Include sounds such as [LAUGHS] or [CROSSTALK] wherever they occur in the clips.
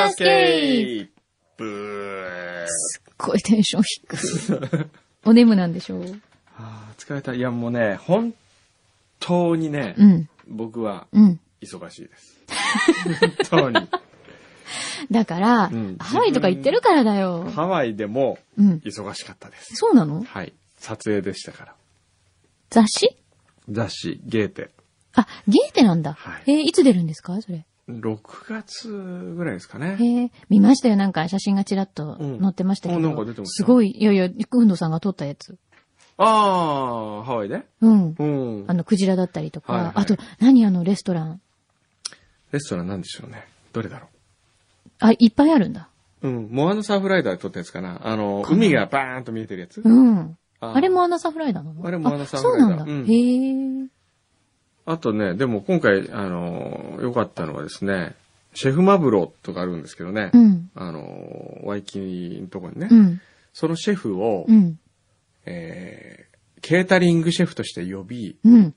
ャースケープすっごいテンション低い。お眠なんでしょうあ疲れた。いや、もうね、本当にね、うん。僕は。忙しいです。本当に。だから、うんハワイとか行ってるからだよ。ハワイでも。忙しかったです。そうなのはい。撮影でしたから。雑誌雑誌、ゲーテ。あ、ゲーテなんだ。はいえーいつ出るんですかそれ。6月ぐらいですかね。へえ、見ましたよ。なんか写真がちらっとうん載ってましたけど。あなんか出てましたすごい、いやいや、くんどさんが撮ったやつ。ああ、ハワイで？うん。うんあ。の、クジラだったりとか。はいはいあと、何あの、レストラン？レストランなんでしょうね。どれだろあ、いっぱいあるんだ。う。うん。モアナサーフライダーで撮ったやつかな。あの、海がバーンと見えてるやつ。うん。あれもアナサフライダーなの？あれもアナサフライダーそうなんだ。うんへえ。あとね、でも今回、あの、良かったのはですね、シェフマブロとかあるんですけどね、うん。あの、ワイキキのとこにね、うん。そのシェフを、うん。えーケータリングシェフとして呼び、うん。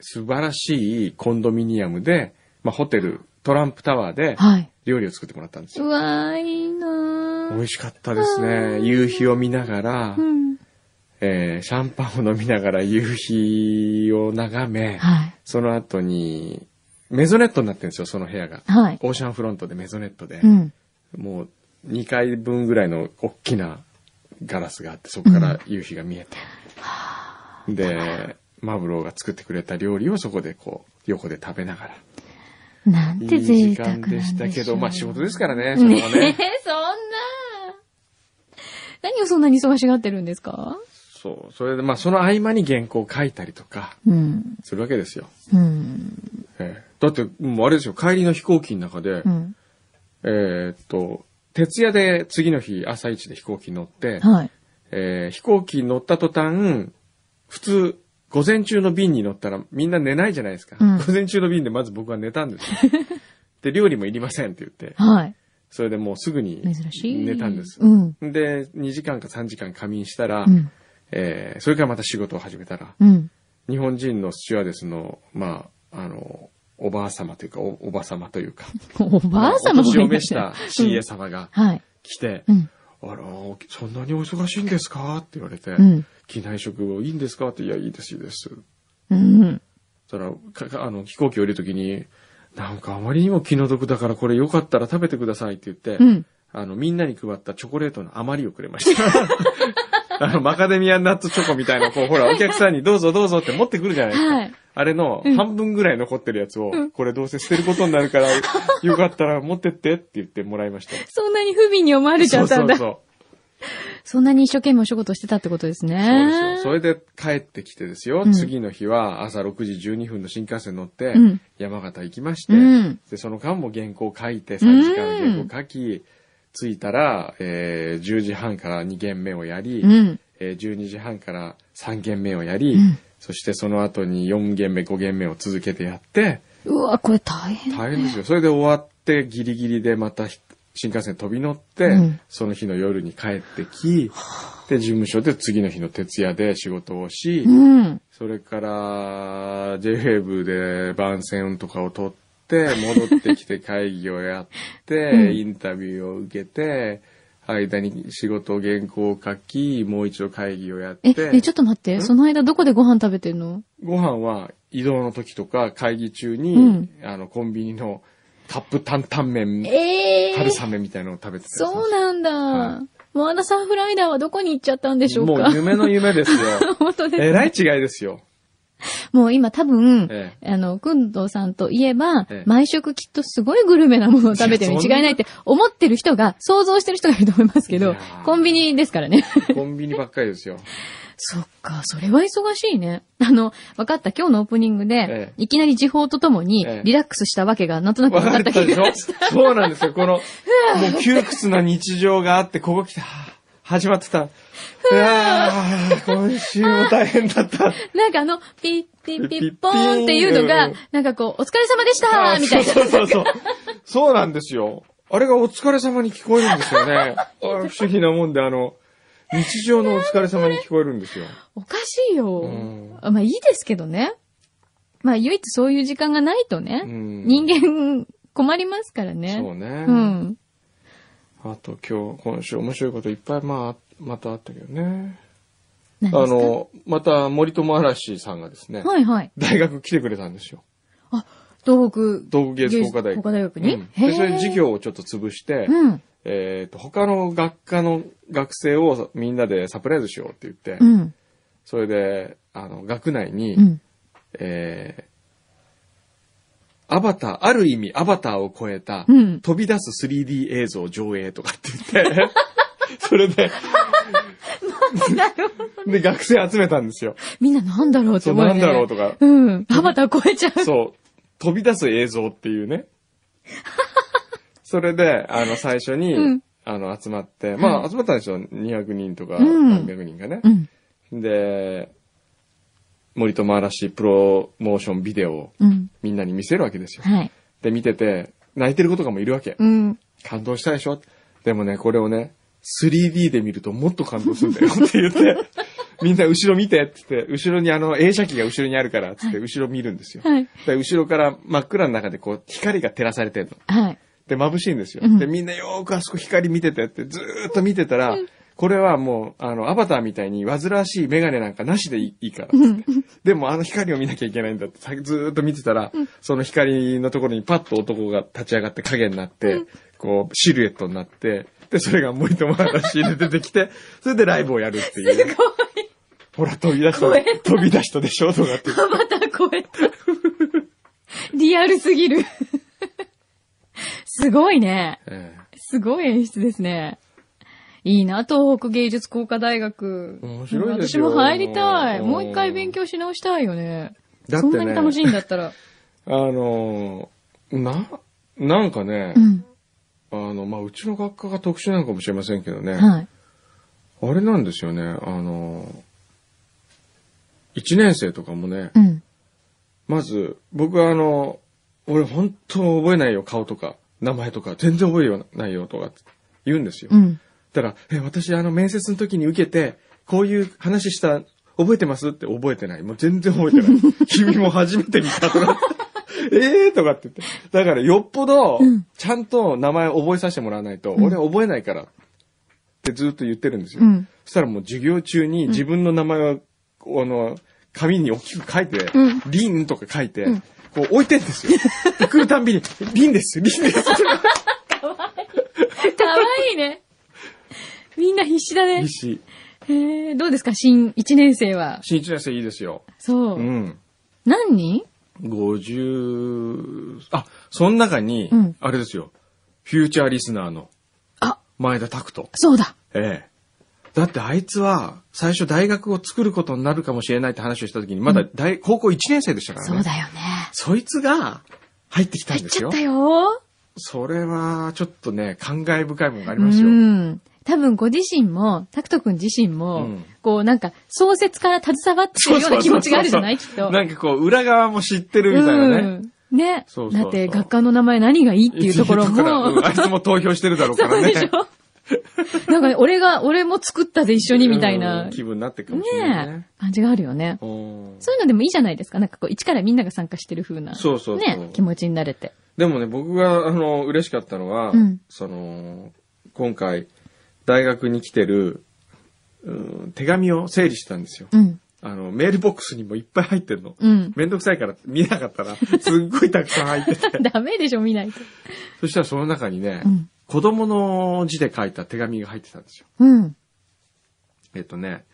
素晴らしいコンドミニアムで、まあ、ホテル、トランプタワーではい。料理を作ってもらったんですよ。うわー、いいなー美味しかったですね。夕日を見ながらう、ん。えーシャンパンを飲みながら夕日を眺め、はい。その後に、メゾネットになってるんですよ、その部屋が。はい。オーシャンフロントでメゾネットで、うん。もう2回分ぐらいの大きなガラスがあって、そこから夕日が見えて。で、マブローが作ってくれた料理をそこでこう、横で食べながら。なんいいて贅時間沢なんでしょうでしたけど、まあ仕事ですからね、それはね。そんな。何をそんなに忙しがってるんですか？そう。それで、まあその合間に原稿を書いたりとか、うん。するわけですよ。うん。ええだって、もうあれですよ、帰りの飛行機の中で、うん。えーっと、徹夜で次の日朝一で飛行機に乗って、はい。えー飛行機に乗った途端、普通、午前中の便に乗ったらみんな寝ないじゃないですか。うん午前中の便でまず僕は寝たんですよ。[LAUGHS] で、料理もいりませんって言って、はい。それでもうすぐに。寝たんです。うん。で、2時間か3時間仮眠したら、うん。えーそれからまた仕事を始めたら、うん。日本人のスチュワーデスの、まあ、あの、おばあ様というか、おおば様というか、[LAUGHS] おばあ様まお年を召した CA 様がはい。来て、うん。あら、そんなにお忙しいんですか？って言われて、うん。機内食いいんですか？って、いや、いいです、いいです。うん。そしたら、あの、飛行機降りるときに、なんかあまりにも気の毒だからこれよかったら食べてくださいって言って、うん。あの、みんなに配ったチョコレートの余りをくれました。[LAUGHS] あの、マカデミアナッツチョコみたいな、こう、ほら、お客さんにどうぞどうぞって持ってくるじゃないですか。はい。あれの半分ぐらい残ってるやつを、これどうせ捨てることになるから、よかったら持ってってって言ってもらいました。そんなに不憫に思われちゃったんだ。そそうそうそう。んなに一生懸命お仕事してたってことですね。そうですよ。それで帰ってきてですよ。うん次の日は朝6時12分の新幹線乗ってうん、山形行きまして、うん。で、その間も原稿書いて、3時間原稿書き、着いたら、えー10時半から2件目をやり、うん。えー12時半から3件目をやり、うんそしてその後に4件目、5件目を続けてやって、うわ、これ大変。大変ですよ。それで終わってギリギリでまたひ新幹線飛び乗って、うんその日の夜に帰ってき、で、事務所で次の日の徹夜で仕事をし、うん。それから、JWAVE で番宣とかを取って、戻ってきて会議をやって、うんインタビューを受けて、間に仕事原稿を書き、もう一度会議をやっえ、て、え、ちょっと待って。ん？その間どこでご飯食べてんの？ご飯は移動の時とか会議中に、うんあの、コンビニのカップ担々麺、ええ春雨みたいなのを食べてたそうなんだ。はモアナサンフライダーはどこに行っちゃったんでしょうか？もう夢の夢ですよ。[LAUGHS] 本当です。えらい違いですよ。もう今多分、えあの、くんどさんといえば、ええ毎食きっとすごいグルメなものを食べてるに違いないって思ってる人が、想像してる人がいると思いますけどコンビニですからね。コンビニばっかりですよ。[LAUGHS] そっか、それは忙しいね。あの、わかった、今日のオープニングで、ええいきなり時報とともにええ、リラックスしたわけがなんとなくわ分かった気かったでしょ？そうなんですよ。この、[LAUGHS] もう窮屈な日常があって、ここ来て、はぁ始まってた。いやー、今週も大変だった。[LAUGHS] なんかあの、ピッピッピッポーンっていうのうがん、なんかこう、お疲れ様でしたみたいな。そうそうそう。そうなんですよ。あれがお疲れ様に聞こえるんですよね。あ不思議なもんで、あの、日常のお疲れ様に聞こえるんですよ。おかしいよ。まあいいですけどね。まあ唯一そういう時間がないとね、うん人間困りますからね。そうね。うん。あと今日、今週面白いこといっぱい、まあ、またあったけどね。あの、また森友嵐さんがですね、はいはい。大学来てくれたんですよ。東北東北芸術工科大学。工科大学に？うんで、それで授業をちょっと潰して、うん。えっ、と、他の学科の学生をみんなでサプライズしようって言って、うん。それで、あの、学内に、うん。えーアバター、ある意味アバターを超えた、うん飛び出す 3D 映像上映とかって言って、[LAUGHS] それで、で、学生集めたんですよ。みんななんだろうって思う。なんだろうとか、うん。アバター超えちゃう。そう、飛び出す映像っていうね。[LAUGHS] それで、あの、最初に、うんあの、集まって、まあ、はい集まったんですよ。200人とか、うん300人がねう。ん。で、森友嵐プロモーションビデオをうん。みんなに見せるわけですよ。はい。で、見てて、泣いてる子とかもいるわけ。うん。感動したでしょ？でもね、これをね、3D で見るともっと感動するんだよ [LAUGHS] って言って、みんな後ろ見てって言って、後ろにあの映写機が後ろにあるからってって後ろ見るんですよ。はい。で、後ろから真っ暗の中でこう光が照らされてるの。はい。で、眩しいんですよ。うんで、みんなよーくあそこ光見ててってずーっと見てたら、これはもう、あの、アバターみたいに煩わしいメガネなんかなしでいいいいからって。でもあの光を見なきゃいけないんだって、さずーっと見てたら、その光のところにパッと男が立ち上がって影になって、こう、シルエットになって、で、それが森友嵐で出てきて、[LAUGHS] それでライブをやるっていう。ほら、飛び出した飛び出したでしょ？とかって。アバター超えた。リアルすぎる。すごいね。ええすごい演出ですね。いいな、東北芸術工科大学。面白いですよ私も入りたい。うんもう一回勉強し直したいよね。だってねそんなに楽しいんだったら。[LAUGHS] あのーな、なんかね、うん。あの、まあ、うちの学科が特殊なのかもしれませんけどね、はい。あれなんですよね、あの、一年生とかもね、うん。まず、僕はあの、俺本当覚えないよ、顔とか、名前とか、全然覚えないよ、とか言うんですよ。うん。たら、え、私あの、面接の時に受けて、こういう話した、覚えてます？って覚えてない。もう全然覚えてない。[LAUGHS] 君も初めて見たとか。[LAUGHS] えー？とかって言って。だからよっぽどうん、ちゃんと名前覚えさせてもらわないと、ん俺覚えないからってずっと言ってるんですよ。うん。そしたらもう授業中に自分の名前を、あの、紙に大きく書いて、うんリンとか書いて、うんこう置いてんですよ。[LAUGHS] で来るたんびに、リンです、リンです。かわいいね。みんな必死だね必。死。へえ、どうですか？新一年生は。新一年生いいですよ。そう。うん。何人？50、あ、その中にうん、あれですよ。フューチャーリスナーのあ、前田拓人。そうだ。ええ。だってあいつは、最初大学を作ることになるかもしれないって話をした時に、まだ大、高校1年生でしたからね。そうだよね。そいつが入ってきたんですよ入っちゃった。よ。それは、ちょっとね、感慨深いものがありうますよ。ん。多分ご自身も、タクト君自身も、うんこうなんか創設から携わってるような気持ちがあるじゃない？きっと。なんかこう、裏側も知ってるみたいなね。うん。ね。そうそうだって学科の名前何がいいっていうところも。うんあいつも投票してるだろうからね。[LAUGHS] そうでしょ？なんかね、俺が、俺も作ったで一緒にみたいな、気分になってるかもしれないね。え、感じがあるよね。うんそういうのでもいいじゃないですか。なんかこう、一からみんなが参加してる風な。そうそうそうね、気持ちになれて。でもね、僕が、あの、嬉しかったのは、うんその、今回、大学に来てる、うん手紙を整理したんですよ。うん。あの、メールボックスにもいっぱい入ってるの。うん。めんどくさいから見なかったら、すっごいたくさん入ってて。[LAUGHS] ダメでしょ、見ないと。そしたらその中にね、うん。子供の字で書いた手紙が入ってたんですよ。うん。えっとね、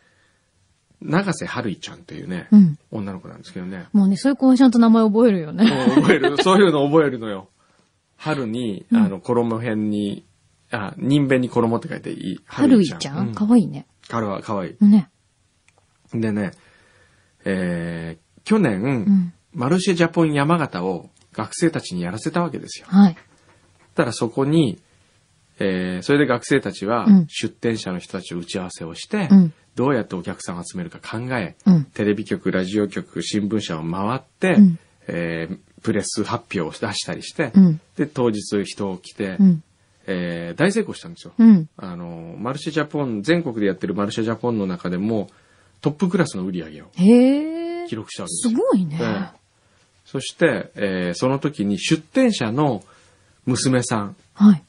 長瀬春衣ちゃんっていうね、うん。女の子なんですけどね。もうね、そういう子はちゃんと名前覚えるよね。覚える、そういうの覚えるのよ。春に、うんあの、衣辺に、あ、人弁に衣って書いていい。春井ちゃん？かわいいね。かわいい。かわいね。い。でね、えー、去年、うん。マルシェジャポン山形を学生たちにやらせたわけですよ。はい。ただそこに、えー、それで学生たちはうん出店者の人たちと打ち合わせをして、うん。どうやってお客さんを集めるか考え、うん。テレビ局、ラジオ局、新聞社を回って、うんえープレス発表を出したりして、うん。で、当日人を来て、うん。えー大成功したんですよ。うん。あの、マルシェジャポン、全国でやってるマルシェジャポンの中でも、トップクラスの売り上げを。記録したわけですすよ。ごいね。ええそして、えーその時に出店者の、娘さん、はい。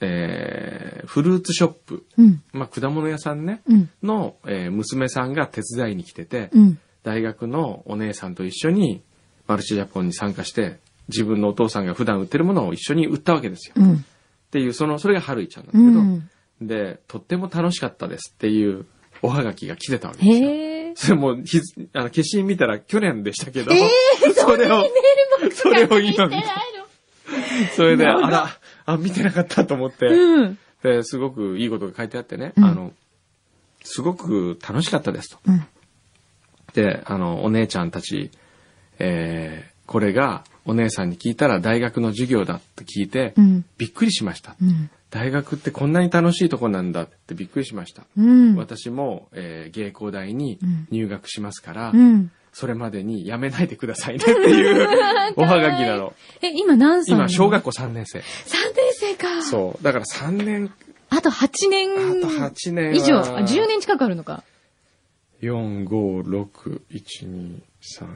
えー、フルーツショップ、うん。まあ、果物屋さんね、うん。の、えー娘さんが手伝いに来てて、うん。大学のお姉さんと一緒にマルチジャポンに参加して、自分のお父さんが普段売ってるものを一緒に売ったわけですよ。っうん。ていう、その、それが春井ちゃんなんだうけど、ん。で、とっても楽しかったですっていうおはがきが来てたわけですよ。それもう、ひずあの、消印見たら去年でしたけど、え [LAUGHS] それを、それを今見してそれで、あら、あ、見てなかったと思って、の。うん。で、すごくいいことが書いてあってね、うんあの、すごく楽しかったですと。うん。で、あの、お姉ちゃんたち、えー、これがお姉さんに聞いたら大学の授業だって聞いて、うん。びっくりしました。うん。大学ってこんなに楽しいとこなんだってびっくりしました。うん。私も、えー芸工大にうん入学しますから、うん。それまでにやめないでくださいねっていう [LAUGHS] おはがきなの。え、今何歳？今、小学校3年生。3年生か。そう。だから3年、あと8年。あと8年は以上。あ10年近くあるのか。4、5、6、1、2、3、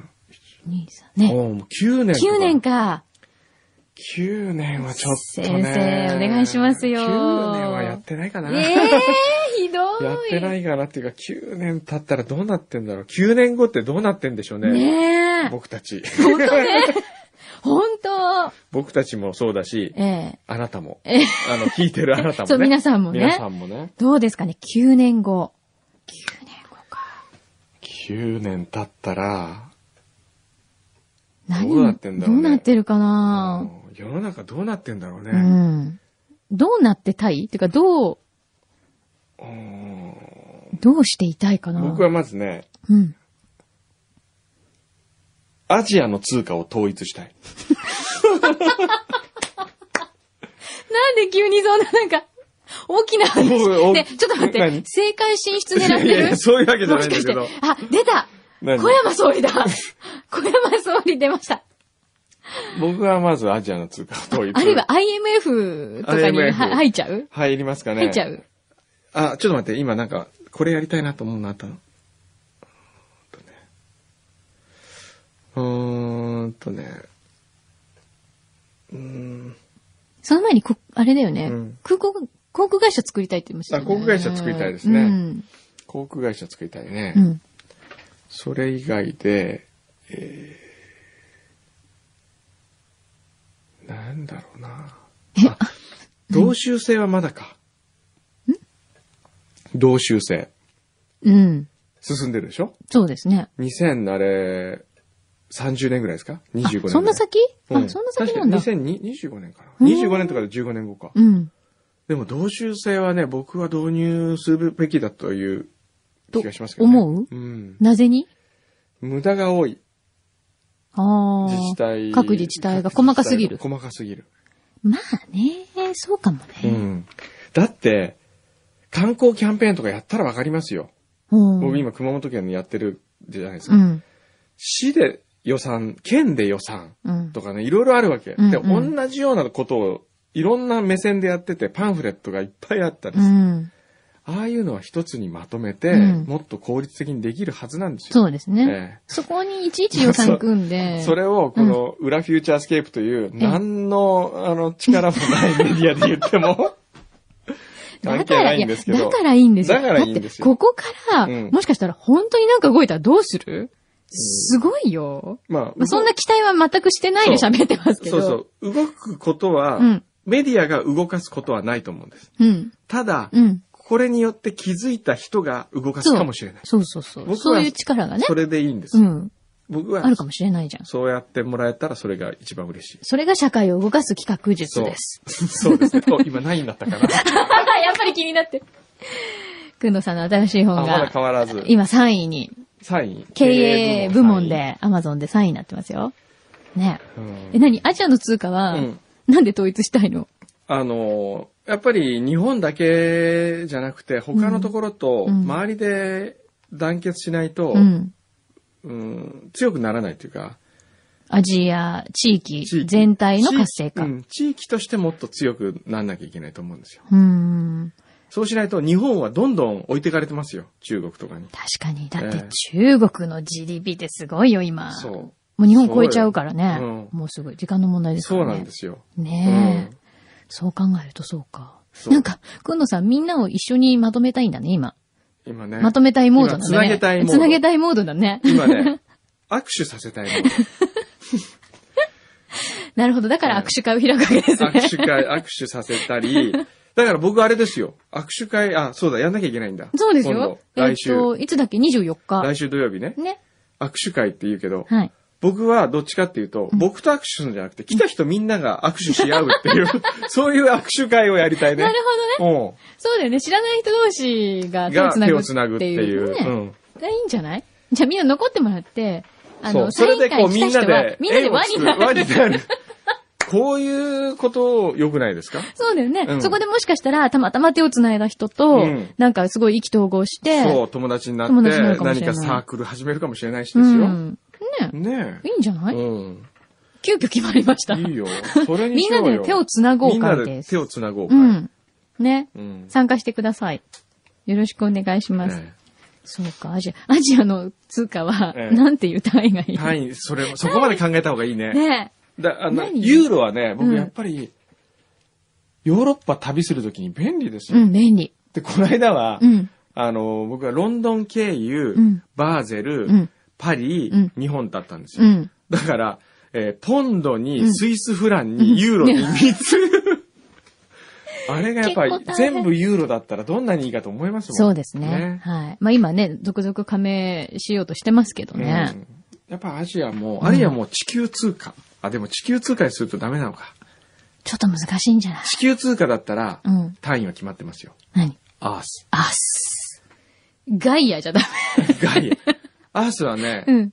2、3。ね。もう9年とか。9年か。9年はちょっとね。先生お願いしますよ9年はやってないかな。ええひどい。やってないかなっていうか、9年経ったらどうなってんだろう。9年後ってどうなってんでしょうね。ねえ。僕たち。本当ね。[LAUGHS] 本当。僕たちもそうだし、ええ。あなたも。ええあの、聞いてるあなたもね。[LAUGHS] そう皆さんもね皆さんもね。どうですかね ?9 年後。9年後か。9年経ったら、何どうなってんだろうねどうなってるかな？うん世の中どうなってんだろうね。うん。どうなってたい？っていうか、どう、うんどうしていたいかな？僕はまずね、うん。アジアの通貨を統一したい。なんで急にそんななんか、大きな話。ね、ちょっと待って何、政界進出狙っていやいやるそういうわけじゃ。ないんだけど。あ、出た何？小山総理だ [LAUGHS] 小山総理出ました。僕はまずアジアの通貨を統一。あるいは IMF とかに IMF は入っちゃう？入りますかね。入っちゃう？あ、ちょっと待って、今なんか、これやりたいなと思うのあったの？うーんとね。うーん。その前にこ、あれだよね。うん空港、航空会社作りたいって言いましたよね。あ航空会社作りたいですねうん。航空会社作りたいね。うん。それ以外で、えー、なんだろうな。え？あ、同州制はまだか。同州制。うん。進んでるでしょ？そうですね。2000あれ、30年ぐらいですか ?25 年そんな先？あ、うんそんな先なんだ。確かに2025年かな。うん25年とかで15年後か。うん。でも同州制はね、僕は導入するべきだというと。思う？うん。なぜに？無駄が多いああ。自治体。各自治体が細かすぎる。細かすぎる。まあね、そうかもね。うん。だって、観光キャンペーンとかやったらわかりますよ。うん。僕今熊本県にやってるじゃないですか。うん。市で予算、県で予算うん。とかね、いろいろあるわけ。うんで、うん同じようなことをいろんな目線でやってて、パンフレットがいっぱいあったりうする。ん。ああいうのは一つにまとめて、うんもっと効率的にできるはずなんですよ。そうですね。えそこにいちいち予算組んで。[LAUGHS] それを、この、裏フューチャースケープという、何の、あの、力もないメディアで言っても、[LAUGHS] 関係ないんですけど。だからいいんですよ。だからいいんですよここから、うんもしかしたら本当になんか動いたらどうする？すごいよ。まあ、まあ、そんな期待は全くしてないで喋ってますけど。そうそう。動くことは、うん。メディアが動かすことはないと思うんです。うん。ただ、うん。これによって気づいた人が動かすかもしれない。そうそうそう。僕はそういう力がね。それでいいんです。うん。僕はあるかもしれないじゃん。そうやってもらえたらそれが一番嬉しい。それが社会を動かす企画術です。[LAUGHS] そうですね。お今何位になったかな。[LAUGHS] やっぱり気になって。くんのさんの新しい本あ、まだが、変わらず。今3位に、3位。経営部門3位。で、アマゾンで3位になってますよ。ね。うんえ、何？アジアの通貨は、うんなんで統一したいの？あの、やっぱり日本だけじゃなくて、他のところとうん周りで団結しないと、うん。うん強くならないというか、アジア地域全体の活性化。地域うん地域としてもっと強くならなきゃいけないと思うんですよ。うーん。そうしないと日本はどんどん置いてかれてますよ。中国とかに。確かに。だってええ中国の GDP ってすごいよ、今。そう。もう日本超えちゃうからね。そうもうすぐ時間の問題ですかそうらね。なんですよ。ねえ、うんそう考えるとそうか。そうなんか、くんのさんみんなを一緒にまとめたいんだね、今。今ね。まとめたいモードだね。今つなげたいモードつなげたいモードだね。今ね、握手させたいも [LAUGHS] なるほど。だから握手会を開くわけですの。ね。握手会、握手させたり、だから僕あれですよ。握手会、あ、そうだ、やんなきゃいけないんだ。そうです今よ度。来週、えっと、いつだっけ ?24 日。来週土曜日ね。ね。握手会って言うけど、はい。僕はどっちかっていうと、僕と握手するんじゃなくて、来た人みんなが握手し合うっていう、[LAUGHS] そういう握手会をやりたいね。なるほどね。ほそうだよね。知らない人同士が手をつなぐ手をつなぐっていう。ねうん。がいいんじゃない？じゃあみんな残ってもらって、あの、それでこうみんなで、みんなで輪になる。輪になる。こういうこと良くないですか？そうだよね、うんそこでもしかしたら、たまたま手をつないだ人と、うんなんかすごい意気投合して、そう、友達になって、何かサークル始めるかもしれないしうですよ。ん。ねねいいんじゃない、え。うん。急遽決まりました。いいよ。それにみんなしようよ。で手をつなごうみんな会です。で手をつなごう会。うん。ね。うん。参加してください。よろしくお願いします。ねそうか、アジア、アジアの通貨は、ええなんていう単位がいい？単位、それ、そこまで考えた方がいいね。ねだあの、何？ユーロはね、僕うんやっぱり、ヨーロッパ旅するときに便利ですよ。うん、便利。で、この間は、うん。あの、僕はロンドン経由、うんバーゼル、うんパリ、うん日本だったんですよ。うん。だから、えーポンドに、うんスイスフランに、ユーロに3つ。[LAUGHS] あれがやっぱり全部ユーロだったらどんなにいいかと思いますもんそうですね。はい。まあ今ね、続々加盟しようとしてますけどね。うんやっぱアジアも、あるいはもう地球通貨。あ、でも地球通貨にするとダメなのか。ちょっと難しいんじゃない？地球通貨だったら、うん。単位は決まってますよ。何？アース。アス。ガイアじゃダガイア。アースはね、メ。うん。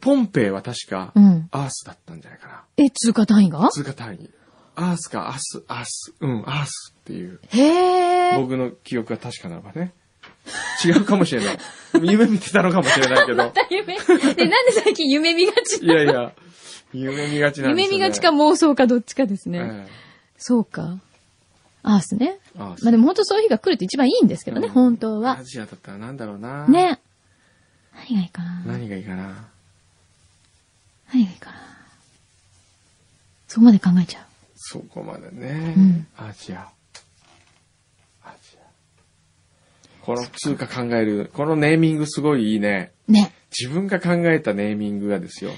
ポンペイは確かう、ん。アースだったんじゃないかな。え、通貨単位が？通貨単位。アースか、アース、アース、うん、アースっていう。へー。僕の記憶が確かならばね。違うかもしれない。[LAUGHS] 夢見てたのかもしれないけど。[LAUGHS] 夢。で、なんで最近夢見がちいやいや、夢見がちなんですよ、ね。夢見がちか妄想かどっちかですね。えそうか。アースね。ースまあでも本当そういう日が来ると一番いいんですけどね、うん本当はア。ジアだったらなんだろうな。。ね。何がいいかな何がいいかな。何がいいかなそこまで考えちゃそこまでね。うんアジア。アジア。この通貨考える、このネーミングすごいいいね。う。ね。自分が考えたネーミングがですよ。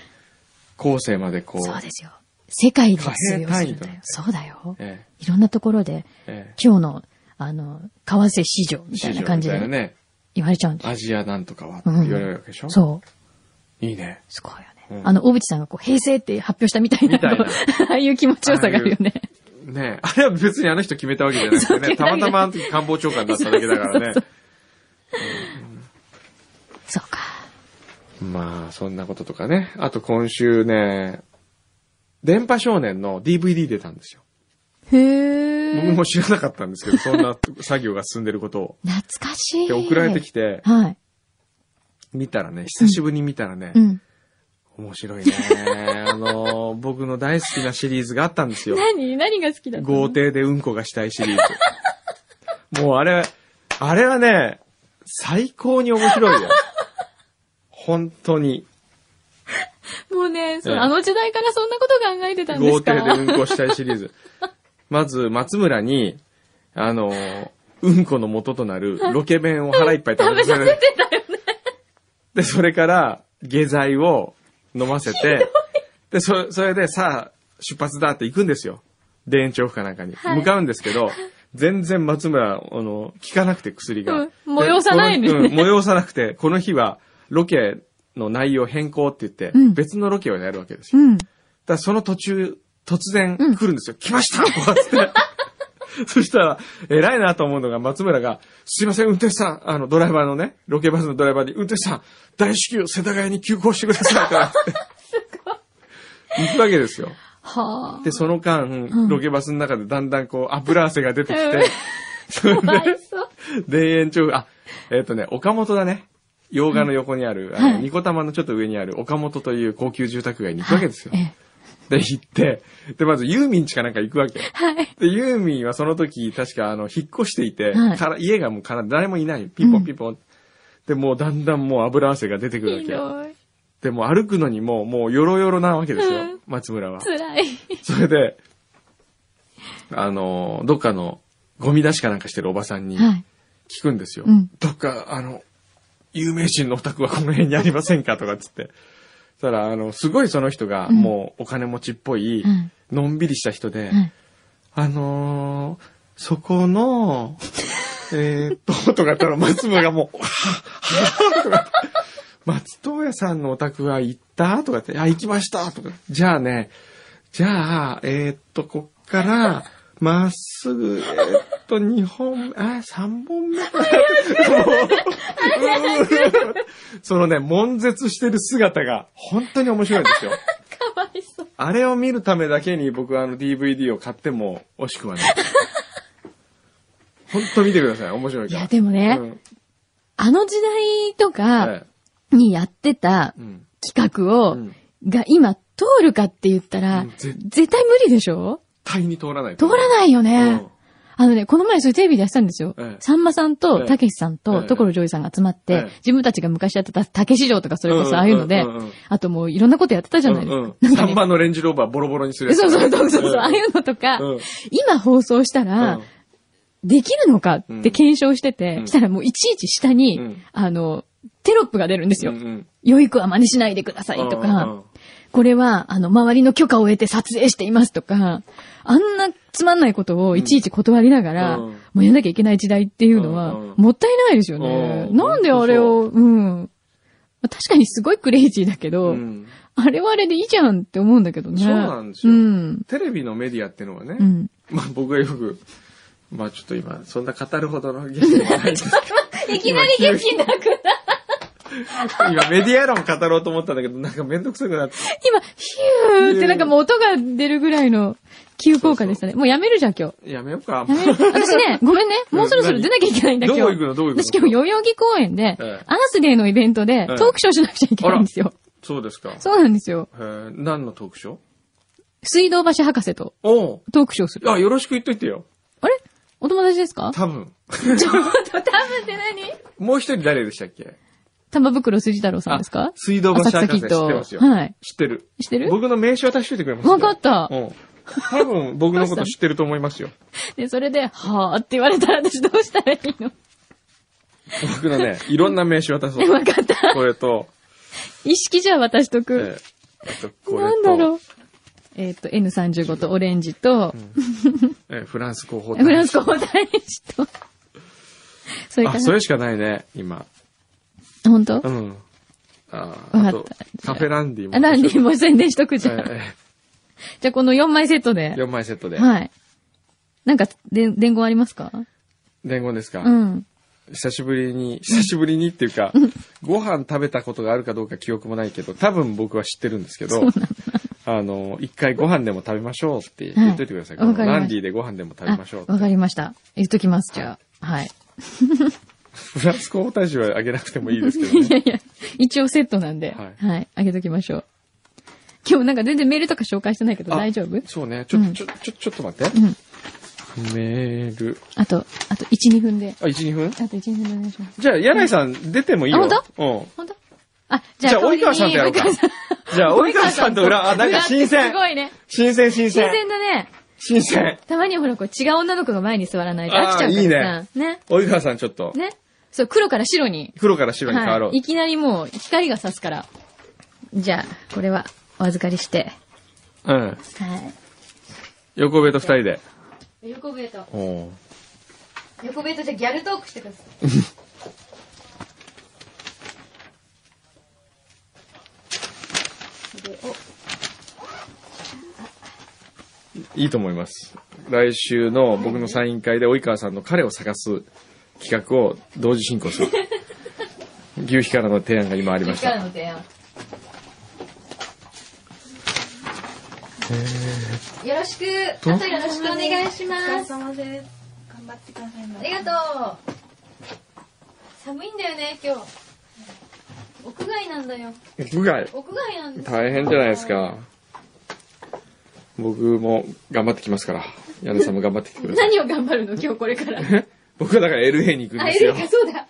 後世までこう。そうですよ。世界で通用するんだよ。そうだよ。えいろんなところで、え、え今日の、あの、為替市場え。みたいな感じでね。言われちゃうんですアジアなんとかはってうん言われるわけでしょ、そう。いいね。すごいよね。うんあの、小渕さんがこう、平成って発表したみたいな。ああいう気持ちよさがあるよね。ねえ。あれは別にあの人決めたわけじゃなくてね。[LAUGHS] たまたまあの時官房長官だっただけだからね。そうか。まあ、そんなこととかね。あと今週ね、電波少年の DVD 出たんですよ。へー。僕も知らなかったんですけど、そんな [LAUGHS] 作業が進んでることを。懐かしい。で、送られてきて、はい。見たらね、久しぶりに見たらねう、ん。面白いね。[LAUGHS] あの、僕の大好きなシリーズがあったんですよ。何？何が好きだったの？豪邸でうんこがしたいシリーズ。[LAUGHS] もうあれ、あれはね、最高に面白いよ。本当に。もうね、そうええあの時代からそんなこと考えてたんですか？豪邸でうんこしたいシリーズ。[LAUGHS] まず、松村に、あの、うんこの元となるロケ弁を腹いっぱい食べさせる。で、それから、下剤を飲ませて、で、そ、それでさあ、出発だって行くんですよ。田園調布かなんかに。はい向かうんですけど、全然松村、あの、効かなくて薬が。うん催さないんですねうん催さなくて、この日は、ロケの内容変更って言って、うん別のロケをやるわけですよ。うん。だその途中、突然うん来るんですよ。来ましたとかって。[LAUGHS] そしたら、偉いなと思うのが、松村が、すいません、運転手さん、あの、ドライバーのね、ロケバスのドライバーに、運転手さん、大至急、世田谷に急行してください、って。行くわけですよ。はあ。で、その間、んロケバスの中でだんだんこう、油汗が出てき [LAUGHS] うんて、それで。田園調布、あ、えっ、とね、岡本だね。洋画の横にある、あの、はいニコタマのちょっと上にある岡本という高級住宅街に行くわけですよ。ええで、行って、で、まずユーミン家かなんか行くわけ。はい。で、ユーミンはその時、確か、あの、引っ越していて、はいから家がもうから誰もいない。ピンポンピンポン。で、もうだんだんもう油汗が出てくるわけ。でも歩くのにも、もうヨロヨロなわけですようん、松村は。辛い。それで、あの、どっかのゴミ出しかなんかしてるおばさんにはい。聞くんですよ。うんどっか、あの、有名人のお宅はこの辺にありませんかとかっつって。そしたら、あの、すごいその人が、うんもうお金持ちっぽい、はいのんびりした人で、はい。あのーそこの、[LAUGHS] えーっと、とか言ったら松村がもう、[LAUGHS] はぁ、はぁ、とか、松任谷さんのお宅は行ったとか言って、あ、行きましたとか、じゃあね、じゃあ、えーっと、こっから、まっすぐ、えーっと、2本目、あ、3本目かな。もううんそのね、悶絶してる姿が本当に面白いんですよ。[LAUGHS] かわいそう。あれを見るためだけに僕はあの DVD を買っても惜しくはない。本当見てください。面白いから。いや、でもね、うんあの時代とかはいにやってたうん企画を、うんが今通るかって言ったら、うんぜ絶対無理でしょ？絶対に通らない。通らないよね。うんあのね、この前それテレビでやってたんですよ。ええ。さんまさんえとえたけしさんえとえ所ジョージさんが集まって、ええ。自分たちが昔やってた竹市場とかそれこそああいうのであともういろんなことやってたじゃないですか。うんうん。3なんかね。番のレンジローバーボロボロにするやつ。そうそうそうそう、ん。ああいうのとか、うん。今放送したら、うん。できるのかって検証してて、うん。したらもういちいち下に、うん。あの、テロップが出るんですよ。うんうん良い子は真似しないでくださいとか、これは、あの、周りの許可を得て撮影していますとか、あんなつまんないことをいちいち断りながら、うんもうやんなきゃいけない時代っていうのは、もったいないですよね。うんなんであれを、うん。確かにすごいクレイジーだけど、うんあれはあれでいいじゃんって思うんだけどね。そうなんですようん。テレビのメディアってのはね、うん。まあ僕がよく、まあちょっと今、そんな語るほどのゲストがないんですけ [LAUGHS] いきなり元気なくなど、今メディア論語ろうと思ったんだけど、なんかめんどくさくなって。今、ヒューってなんかもう音が出るぐらいの急降下でしたね。もうやめるじゃん、今日。やめようか。やめる私ね、[LAUGHS] ごめんね。もうそろそろ出なきゃいけないんだ、今日。どこ行くの？どこ行くの？私今日、代々木公園で、ええアースデーのイベントで、ええトークショーしなくちゃいけないんですよ。そうですか。そうなんですよ。へー何のトークショー？水道橋博士とトークショーする。あ、よろしく言っといてよ。あれ？お友達ですか？多分。[LAUGHS] ちょっと、多分って何？もう一人誰でしたっけ？玉袋筋太郎さんですか？あ水道橋博士知ってますよ。はい。知ってる。知ってる？僕の名刺渡しといてくれますわかったうん。多分僕のこと知ってると思いますよ。で、[LAUGHS] それで、はーって言われたら私どうしたらいいの？僕のね、いろんな名刺渡そう。わかった。これと、意識じゃ渡しとえく。ーあとこれと、なんだろう？えっ、と、N35 とオレンジと、えーフランス広報 [LAUGHS] フランス交代士と、それかあ、なそれしかないね、今。本当？うん。あわあかったと、カフェランディも。あランディも宣伝しとくじゃん。え [LAUGHS] じゃあこの4枚セットでー。4枚セットで。はい。なんか、で、伝言ありますか？伝言ですか、うん。久しぶりに、久しぶりにっていうか、ご飯食べたことがあるかどうか記憶もないけど、多分僕は知ってるんですけど、あの、一回ご飯でも食べましょうって言っといてください。はいランディでご飯でも食べましょうあわかりました。言っときます、じゃあ。はい。[LAUGHS] フランス皇太子はあげなくてもいいですけどね。[LAUGHS] いやいや、一応セットなんで、ははいい。あげときましょう。[LAUGHS] 今日なんか全然メールとか紹介してないけどあ大丈夫？そうね。ちょ、うんちょ、ちょ、ちょっと待って。うん。メール。あと、あと1、2分で。あ、1、2分？あと1、2分でお願いします。じゃあ、柳井さん出てもいいよ。あ本当？うん。本当？あ、じじゃあ、代わりに及川さんとやろうか。じゃあ、及川さんと裏、あ、なんか新鮮す。ごいね。新鮮、新新鮮。鮮だね。新鮮。たまにはほら、こう違う女の子が前に座らないと飽きちゃうからさ。いいねね。及川さんちょっと、ね。そう、黒から白に。黒から白に変わろうはい。。いきなりもう光が差すから。じゃあ、これはお預かりして。うん。はい。横部と二人で。横笛と、おー横笛とじゃあギャルトークしてください。いいと思います。来週の僕のサイン会で及川さんの彼を探す企画を同時進行する。[LAUGHS] 牛皮からの提案が今ありましからた。の提案。よろしく、あとよろしくお願いしまお疲れす。様です。頑張ってくださいまありがとう。寒いんだよね、今日。屋外なんだよ。屋外、屋外なんですよ大変じゃないです。か。僕も頑張ってきますから。屋根さんも頑張ってきてください。[LAUGHS] 何を頑張るの今日これから。[LAUGHS] 僕はだから LA に行くんあ、ですよ LA。か、そうだ。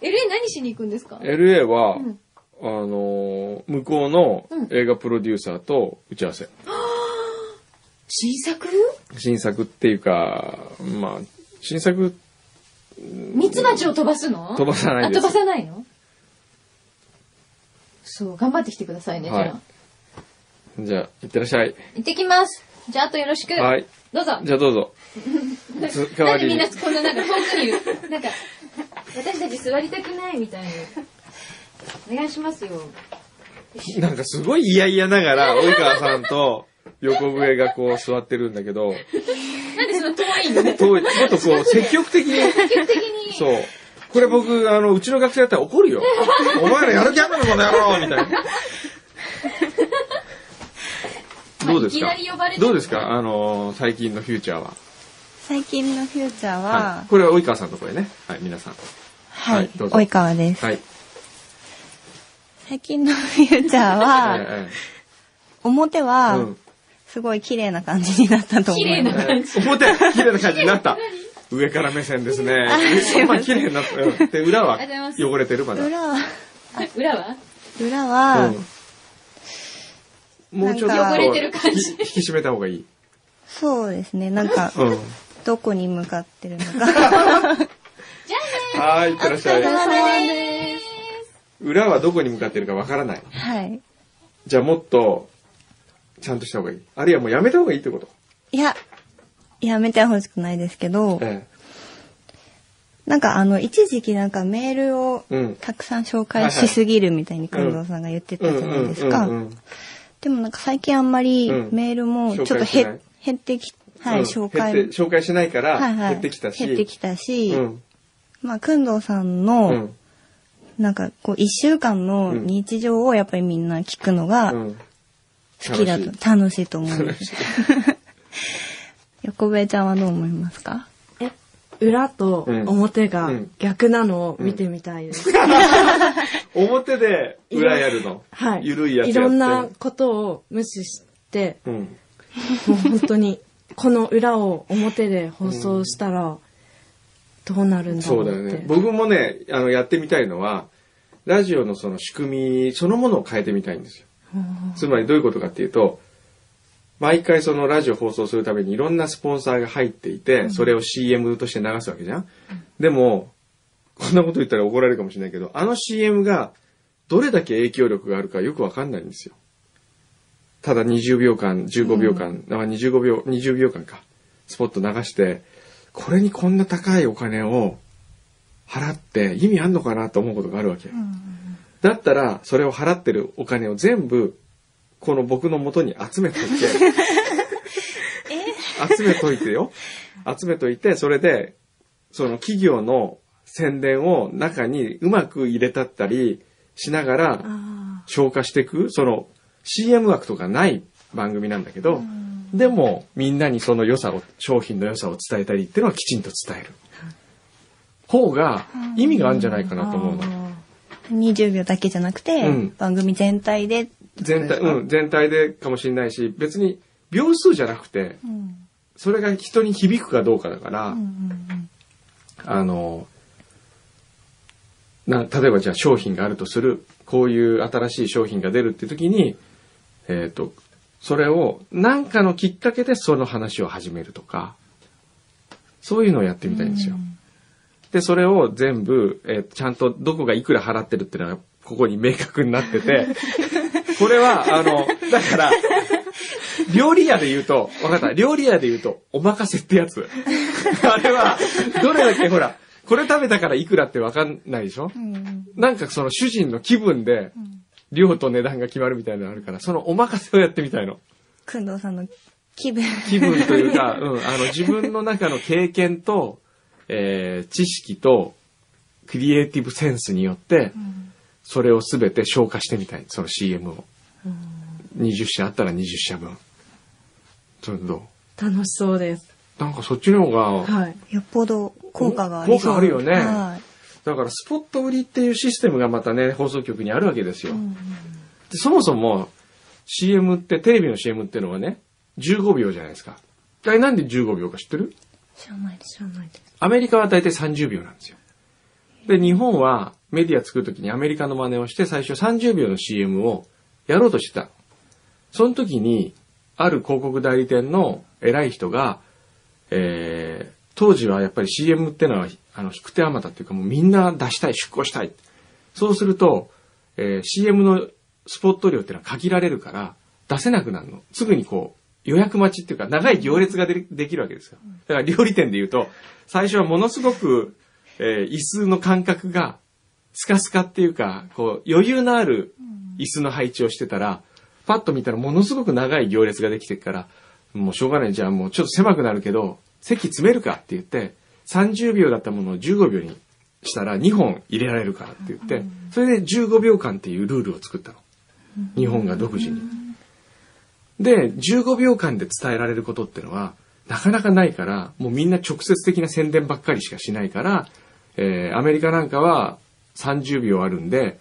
LA 何しに行くんですか？LA は、うんあのー向こうの映画プロデューサーと打ち合わせ。新作？新作っていうか、まあ、新作ミツバチを飛ばすの？飛ばさないですあ、飛ばさないの？そう、頑張ってきてくださいね、じゃあ。はいじゃあ、いってらっしゃい。行ってきます。じゃあ、あとよろしく。はい。どうぞ。じゃあどうぞ。[LAUGHS] つ代わなんでみんな。こんななんか遠くにいる。なんか、私たち座りたくないみたいに。お願いしますよ。なんかすごい嫌々ながら、及川さんと横笛がこう座ってるんだけど、なんでそんな遠いのね？ともっとこう積極的に、積極的に。そう。これ僕、あの、うちの学生だったら怒るよ。[LAUGHS] お前らやる気あんのかこの野郎みたいな。どうですか？いきなり呼ばれてどうですか？あの、最近のフューチャーは。最近のフューチャーは、はい。これは及川さんの声ね。はい、皆さん。はい、はいどうぞ及川です。はい。最近のフューチャーは、え表えは、うんすごい綺麗な感じになったと思います。綺麗なえー表、綺麗な感じになった。上から目線ですね。まあ綺麗になった。うんで、裏は汚れてるまだ。裏は、あ裏は？裏は、うんもうちょっと汚れてる感じ引き締めた方がいい。そうですね、なんか、うん。どこに向かってるのか。じゃあねはい、いってらっしゃい。裏はどこに向かってるかわからない。はい。じゃあもっと、ちゃんとした方がいい。あるいはもうやめた方がいいってこと。いや、やめてほしくないですけど、えなんかあの、一時期なんかメールをえ。うん。たくさん紹介しすぎるみたいに工藤さんが言ってたじゃないですかうん。うんうんでもなんか最近あんまりうんメールもちょっと紹介しない減減ってき、はい、うん紹介紹介しないからはいはい減ってきたし。減ってきたし、うん。まあ、くんどうさんうの、ん。なんか、こう、一週間の日常をやっぱりみんな聞くのがうん。好きだと、楽楽しいと思うんです。横部ちゃんはどう思いますか？え、裏とうん表がうん逆なのを見てみたいです。[LAUGHS] 表で裏やるの？はい。ゆるいやつやって。いろんなことを無視して、うん。もう本当に、この裏を表で放送したら、どうなるんだろって。そううだよね。僕もね、あの、やってみたいのは、ラジオのその仕組みそのものを変えてみたいんですよ。つまりどういうことかっていうと、毎回そのラジオ放送するためにいろんなスポンサーが入っていて、それを CM として流すわけじゃん。でも、こんなこと言ったら怒られるかもしれないけど、あの CM がどれだけ影響力があるかよくわかんないんですよ。ただ20秒間、15秒間、あ25秒、20秒間か、スポット流して、これにこんな高いお金を払って意味あんのかなと思うことがあるわけ。だったら、それを払ってるお金を全部、この僕の元に集めといて、[LAUGHS] 集めといてよ。集めといて、それで、その企業の宣伝を中にうまく入れたったりしながらあ消化していく、その CM 枠とかない番組なんだけど、でもみんなにその良さを、商品の良さを伝えたりっていうのはきちんと伝える。方が意味があるんじゃないかーなと思うの。あ20秒だけじゃなくて、うん。番組全体で、全体、うん、全体でかもしれないし、別に秒数じゃなくて、うん。それが人に響くかどうかだから、うんうんあの、な、例えばじゃあ商品があるとする、こういう新しい商品が出るって時に、えっ、と、それを何かのきっかけでその話を始めるとか、そういうのをやってみたいんですよ。で、それを全部、えーちゃんとどこがいくら払ってるっていうのは、ここに明確になってて、[LAUGHS] これは、あの、だから、料理屋で言うと、わかった、料理屋で言うと、お任せってやつ。[LAUGHS] あれは、どれだけ？ほら、これ食べたからいくらってわかんないでしょ？うん。なんかその主人の気分で、量と値段が決まるみたいなのあるから、そのお任せをやってみたいの。くんどうさんの気分。気分というか、[LAUGHS] うん、あの、自分の中の経験と、えー、知識と、クリエイティブセンスによって、それをすべて消化してみたい。その CM を。20社あったら20社分。それどう？楽しそうです。なんかそっちの方が、はい。よっぽど効果がありそう。効果あるよねはいだからスポット売りっていうシステムがまたね、放送局にあるわけですよ。でそもそも CM って、テレビの CM っていうのはね、15秒じゃないですか。あれなんで15秒か知ってる？知らないです。知らないです。アメリカは大体30秒なんですよ。で、日本はメディア作るときにアメリカの真似をして最初30秒の CM をやろうとしてた。その時に、ある広告代理店の偉い人が、えー、当時はやっぱり CM ってのは、あの、引く手あまたっていうかもうみんな出したい、出稿したい。そうすると、えー CM のスポット量っていうのは限られるから、出せなくなるの。すぐにこう、予約待ちっていうか、長い行列がでできるわけですよ。だから料理店で言うと、最初はものすごく、えー椅子の間隔が、スカスカっていうか、こう、余裕のある椅子の配置をしてたら、パッと見たらものすごく長い行列ができてるから、もうしょうがない。じゃあもうちょっと狭くなるけど、席詰めるかって言って、30秒だったものを15秒にしたら2本入れられるからって言って、それで15秒間っていうルールを作ったの。日本が独自に。で、15秒間で伝えられることってのは、なかなかないから、もうみんな直接的な宣伝ばっかりしかしないから、えーアメリカなんかは30秒あるんで、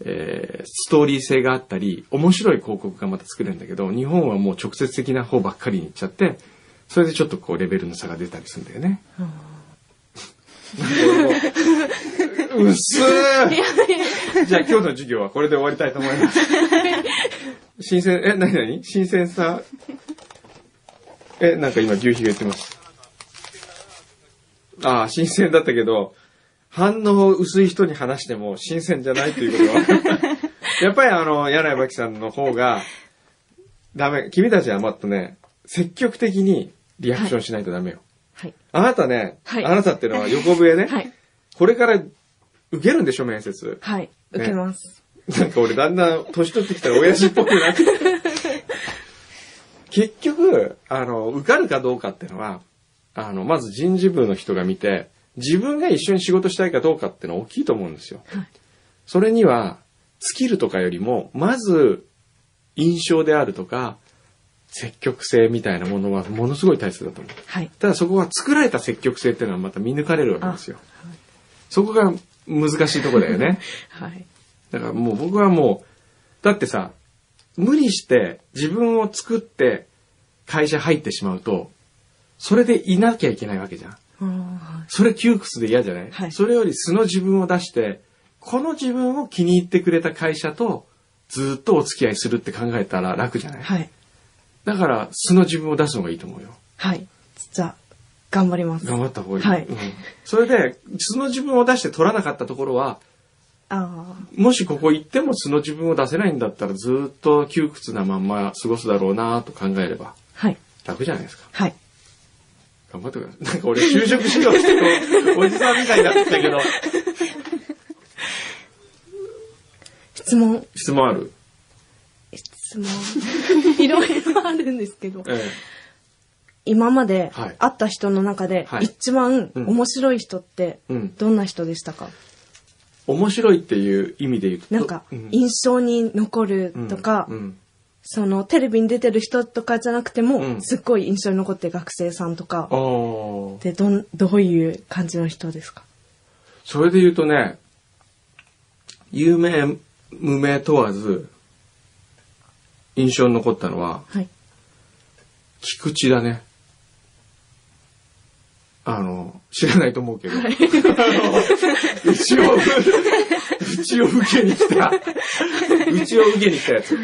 えーストーリー性があったり、面白い広告がまた作れるんだけど、日本はもう直接的な方ばっかりに行っちゃって、それでちょっとこうレベルの差が出たりするんだよね。うっすーじゃあ今日の授業はこれで終わりたいと思います。新鮮、え、なになに新鮮さ？え、なんか今牛皮が言ってます。ああ、新鮮だったけど、反応薄い人に話しても新鮮じゃないということは。[LAUGHS] やっぱりあの、柳井真紀さんの方が、ダメ。君たちはもっとね、積極的にリアクションしないとダメよ。はい。あなたね、はいあなたってのは横笛ね、[LAUGHS] はい。これから受けるんでしょ、面接。はい。受けます。なんか俺だんだん年取ってきたら親父っぽくなって。[LAUGHS] 結局、あの、受かるかどうかってのは、あの、まず人事部の人が見て、自分が一緒に仕事したいかどうかってのは大きいと思うんですよ。はいそれには、スキルとかよりも、まず、印象であるとか、積極性みたいなものはものすごい大切だと思う。はい。ただそこは作られた積極性っていうのはまた見抜かれるわけですよ。そこが難しいとこだよね。[LAUGHS] はい。だからもう僕はもう、だってさ、無理して自分を作って会社入ってしまうと、それでいなきゃいけないわけじゃん。それ窮屈で嫌じゃない、はいそれより素の自分を出して、この自分を気に入ってくれた会社とずっとお付き合いするって考えたら楽じゃない、い？はい。だから素の自分を出すのがいいと思うよ。はい。じゃあ、頑張ります。頑張った方がいい。はいうんそれで、素の自分を出して取らなかったところは、あもしここ行っても素の自分を出せないんだったらずっと窮屈なまんま過ごすだろうなと考えればあ。はい。楽じゃないですか。はい。頑張ってください。なんか俺就職しようってるおじさんみたいになってきたけど。[LAUGHS] 質問、質問ある？質問、[LAUGHS] いろいろあるんですけど、え今まではい。会った人の中ではい。一番うん。面白い人ってえうん。どんな人でしたか、面白いっていう意味で言うと。なんかうん。印象に残るとか、うん。そのテレビに出てる人とかじゃなくても、うん。すっごい印象に残ってる学生さんとか。でどんどういう感じの人ですか？それで言うとね、有名、無名問わず、印象に残ったのは、はい菊池だね。あの、知らないと思うけど、あのうちを、うちを受けに来た、うちを受けに来たやつ。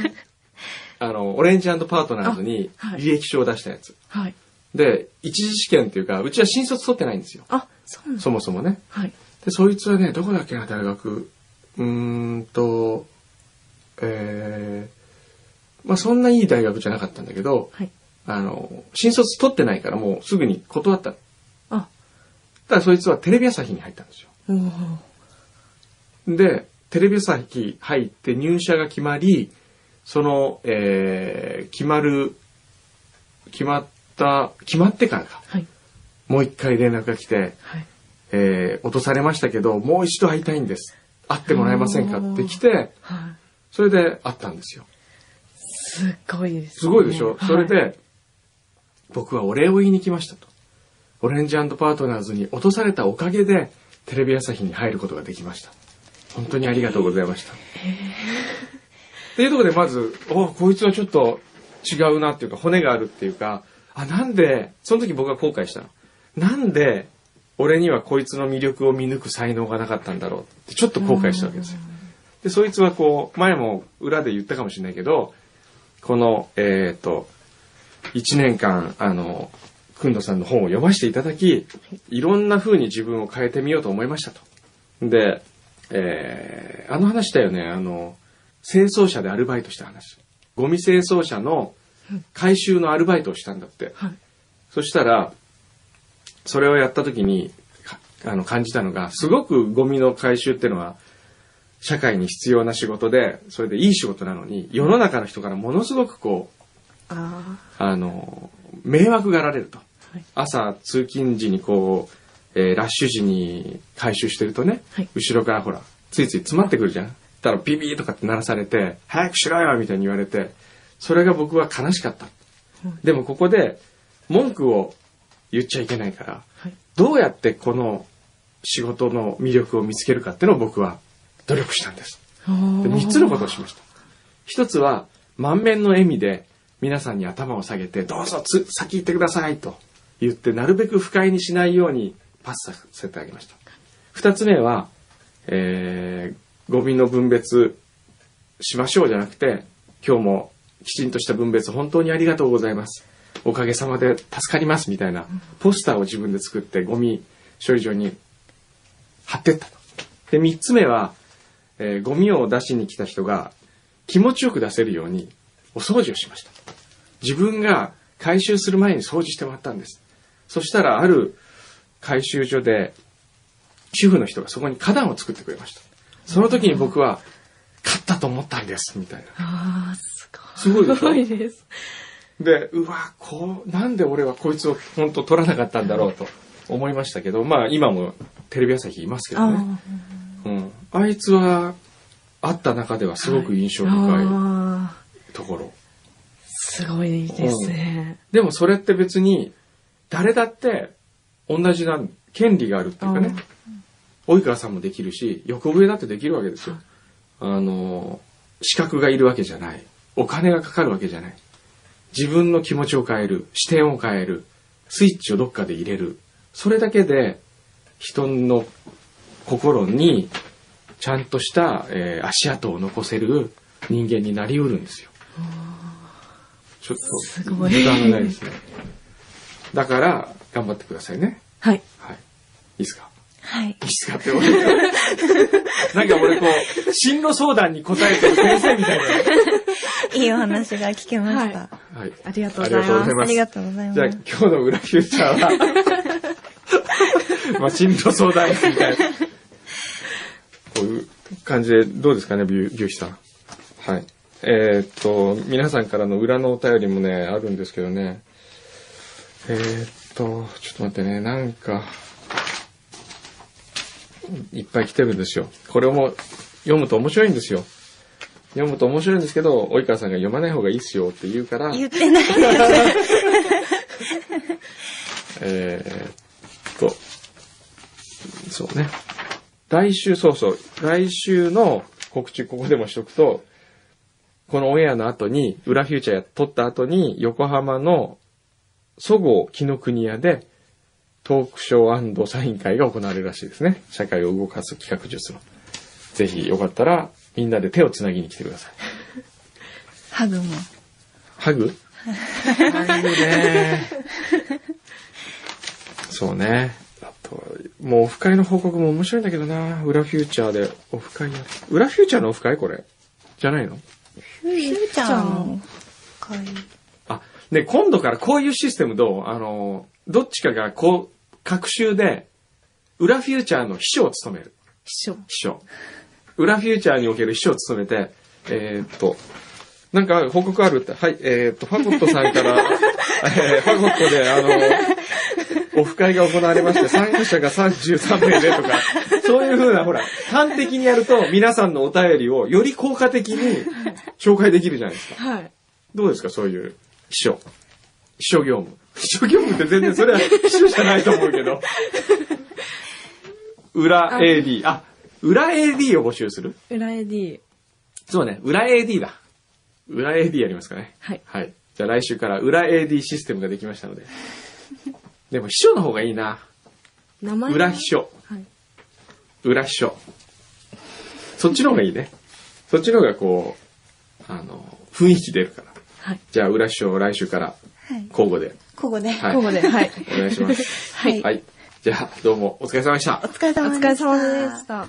あの、オレンジパートナーズに履歴書を出したやつ。はいで、一次試験っていうか、うちは新卒取ってないんですよ。あそうそもそもね。はいで、そいつはね、どこだっけな、大学。うーんと、えー、まあそんないい大学じゃなかったんだけど、はいあの、新卒取ってないからもうすぐに断った。あただそいつはテレビ朝日に入ったんですよ。で、テレビ朝日入って入社が決まり、その、えー、決まる、決まった、決まってからか。はいもう一回連絡が来て、はいえー、落とされましたけど、もう一度会いたいんです。会ってもらえませんかって来て、はいそれで会ったんですよ。すっごいです、ね。すごいでしょ、はいそれで、僕はお礼を言いに来ましたと。オレンジパートナーズに落とされたおかげで、テレビ朝日に入ることができました。本当にありがとうございました。[LAUGHS] っていうところでまず、おこいつはちょっと違うなっていうか、骨があるっていうか、あ、なんで、その時僕は後悔したの。なんで、俺にはこいつの魅力を見抜く才能がなかったんだろうってちょっと後悔したわけですよ。で、そいつはこう、前も裏で言ったかもしれないけど、この、えっ、と、1年間、あの、くんどさんの本を読ませていただき、いろんな風に自分を変えてみようと思いましたと。で、えーあの話だよね、あの、清掃車でアルバイトした話。ゴミ清掃車の回収のアルバイトをしたんだって。はい。そしたら、それをやった時に、かあの、感じたのが、すごくゴミの回収っていうのは、社会に必要な仕事で、それでいい仕事なのに、世の中の人からものすごくこう、ああの、迷惑がられると。はい朝、通勤時にこう、えーラッシュ時に回収してるとね、はい後ろからほら、ついつい詰まってくるじゃん。たらビビーとかって鳴らされて、早くしろよみたいに言われて、それが僕は悲しかった。でもここで、文句を言っちゃいけないから、はいどうやってこの仕事の魅力を見つけるかっていうのを僕は努力したんです。あ。で3つのことをしました。1つは、満面の笑みで皆さんに頭を下げて、どうぞつ先行ってくださいと言って、なるべく不快にしないようにパスさせてあげました。2つ目は、えー、ゴミの分別しましょうじゃなくて、今日もきちんとした分別本当にありがとうございます。おかげさまで助かりますみたいなポスターを自分で作ってゴミ処理場に貼ってったと。で、3つ目は、えーゴミを出しに来た人が気持ちよく出せるようにお掃除をしました。自分が回収する前に掃除してもらったんです。そしたらある回収所で主婦の人がそこに花壇を作ってくれました。その時に僕は勝ったと思ったんです、みたいな。ああ、すすごいでしょ？ごいです。で、うわ、こう、なんで俺はこいつを本当取らなかったんだろうと思いましたけど、まあ今もテレビ朝日いますけどね。あいつは、会った中ではすごく印象深いところ。すごいですね。でもそれって別に、誰だって同じな権利があるっていうかね、及川さんもできるし、横笛だってできるわけですよ。あの、資格がいるわけじゃない。お金がかかるわけじゃない。自分の気持ちを変える、視点を変える、スイッチをどっかで入れる。それだけで、人の心に、ちゃんとした、えー足跡を残せる人間になりうるんですよ。ちょっと、時間がないですね。だから、頑張ってくださいね。はい。はい。いいですか？はい。いいですかって俺、[LAUGHS] なんか俺こう、進路相談に答えてる先生みたいな。いいお話が聞けました。ははい。ありがとうございます。ありがとうございます。じゃあ今日の裏フューチャーは、[LAUGHS] まあ進路相談室みたいな。感じでどうですかね、ビュー、ビューヒさん。はい。えーっと、皆さんからの裏のお便りもね、あるんですけどね。えーっと、ちょっと待ってね、なんか、いっぱい来てるんですよ。これも読むと面白いんですよ。読むと面白いんですけど、及川さんが読まない方がいいっすよって言うから、言ってないです。[LAUGHS] えーっと、そうね。来週、そうそう、来週の告知ここでもしとくと、このオンエアの後に、裏フューチャーや撮った後に、横浜のそごう紀ノ国屋で、トークショーサイン会が行われるらしいですね。社会を動かす企画術の。ぜひよかったら、みんなで手をつなぎに来てください。ハグも。ハグ？[LAUGHS] ハグね。そうね。もうオフ会の報告も面白いんだけどな。裏フューチャーでオフ会やる。裏フューチャーのオフ会これ？じゃないの？フューチャーの会。あ、ね、今度からこういうシステムどう？あの、どっちかがこう、各週で、裏フューチャーの秘書を務める。秘書。秘書。裏フューチャーにおける秘書を務めて、えーっと、なんか報告あるって、はい、えーっと、ファゴットさんから、[LAUGHS] えーファゴットで、あの、オフ会が行われまして、参加者が33名でとか、そういうふうな、ほら、端的にやると、皆さんのお便りをより効果的に紹介できるじゃないですか。はい。どうですか、そういう秘書。秘書業務。秘書業務って全然それは秘書じゃないと思うけど。裏 AD。あ、裏 AD を募集する？裏 AD。そうね、裏 AD だ。裏 AD やりますかね。はい。はい。じゃあ来週から裏 AD システムができましたので。でも秘書の方がいいな。名前は？裏秘書。はい。裏秘書。そっちの方がいいね。そっちの方がこう、あの、雰囲気出るから。はい。じゃあ、裏秘書を来週からはい。交互で。ここで。はい。ここで、はい。お願いします。[LAUGHS] はいはい。じゃあ、どうもお疲れ様でしたお。疲れお様でした。疲れ様でした。